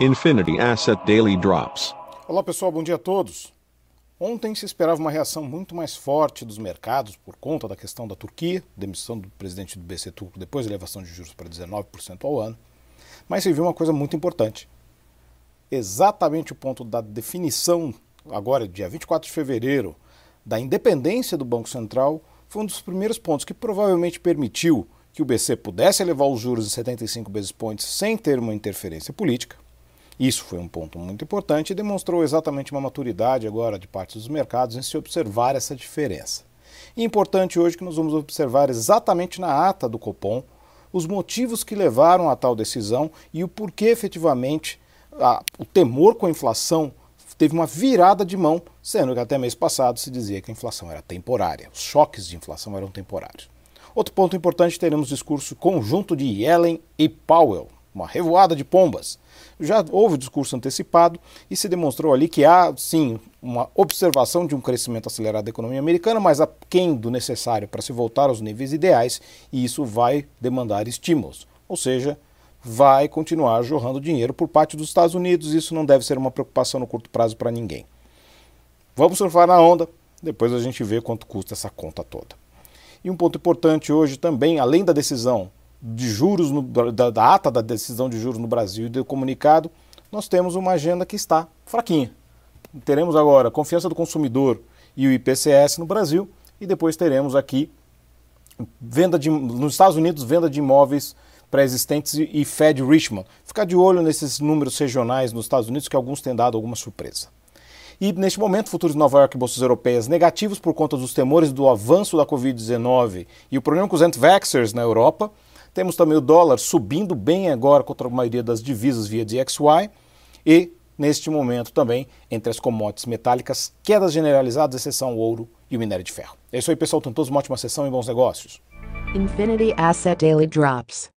Infinity Asset Daily Drops. Olá pessoal, bom dia a todos. Ontem se esperava uma reação muito mais forte dos mercados por conta da questão da Turquia, demissão do presidente do BC turco depois da elevação de juros para 19% ao ano. Mas se viu uma coisa muito importante. Exatamente o ponto da definição, agora dia 24 de fevereiro, da independência do Banco Central, foi um dos primeiros pontos que provavelmente permitiu que o BC pudesse elevar os juros de 75 basis points sem ter uma interferência política. Isso foi um ponto muito importante e demonstrou exatamente uma maturidade agora de parte dos mercados em se observar essa diferença. E importante hoje que nós vamos observar exatamente na ata do Copom os motivos que levaram a tal decisão e o porquê efetivamente a, o temor com a inflação teve uma virada de mão, sendo que até mês passado se dizia que a inflação era temporária, os choques de inflação eram temporários. Outro ponto importante, teremos discurso conjunto de Yellen e Powell, uma revoada de pombas. Já houve discurso antecipado e se demonstrou ali que há, sim, uma observação de um crescimento acelerado da economia americana, mas aquém do necessário para se voltar aos níveis ideais, e isso vai demandar estímulos. Ou seja, vai continuar jorrando dinheiro por parte dos Estados Unidos, isso não deve ser uma preocupação no curto prazo para ninguém. Vamos surfar na onda, depois a gente vê quanto custa essa conta toda. E um ponto importante hoje também, além da decisão de juros, no, da, da, ata da decisão de juros no Brasil e do comunicado, nós temos uma agenda que está fraquinha. Teremos agora confiança do consumidor e o IPCS no Brasil e depois teremos aqui venda de, nos Estados Unidos venda de imóveis pré-existentes e Fed Richmond. Ficar de olho nesses números regionais nos Estados Unidos que alguns têm dado alguma surpresa. E neste momento, futuros de Nova York e bolsas europeias negativos por conta dos temores do avanço da Covid-19 e o problema com os anti-vaxxers na Europa. Temos também o dólar subindo bem agora contra a maioria das divisas via DXY e, neste momento também, entre as commodities metálicas, quedas generalizadas, exceção o ouro e o minério de ferro. É isso aí, pessoal. Tenham todos uma ótima sessão e bons negócios. Infinity Asset Daily Drops.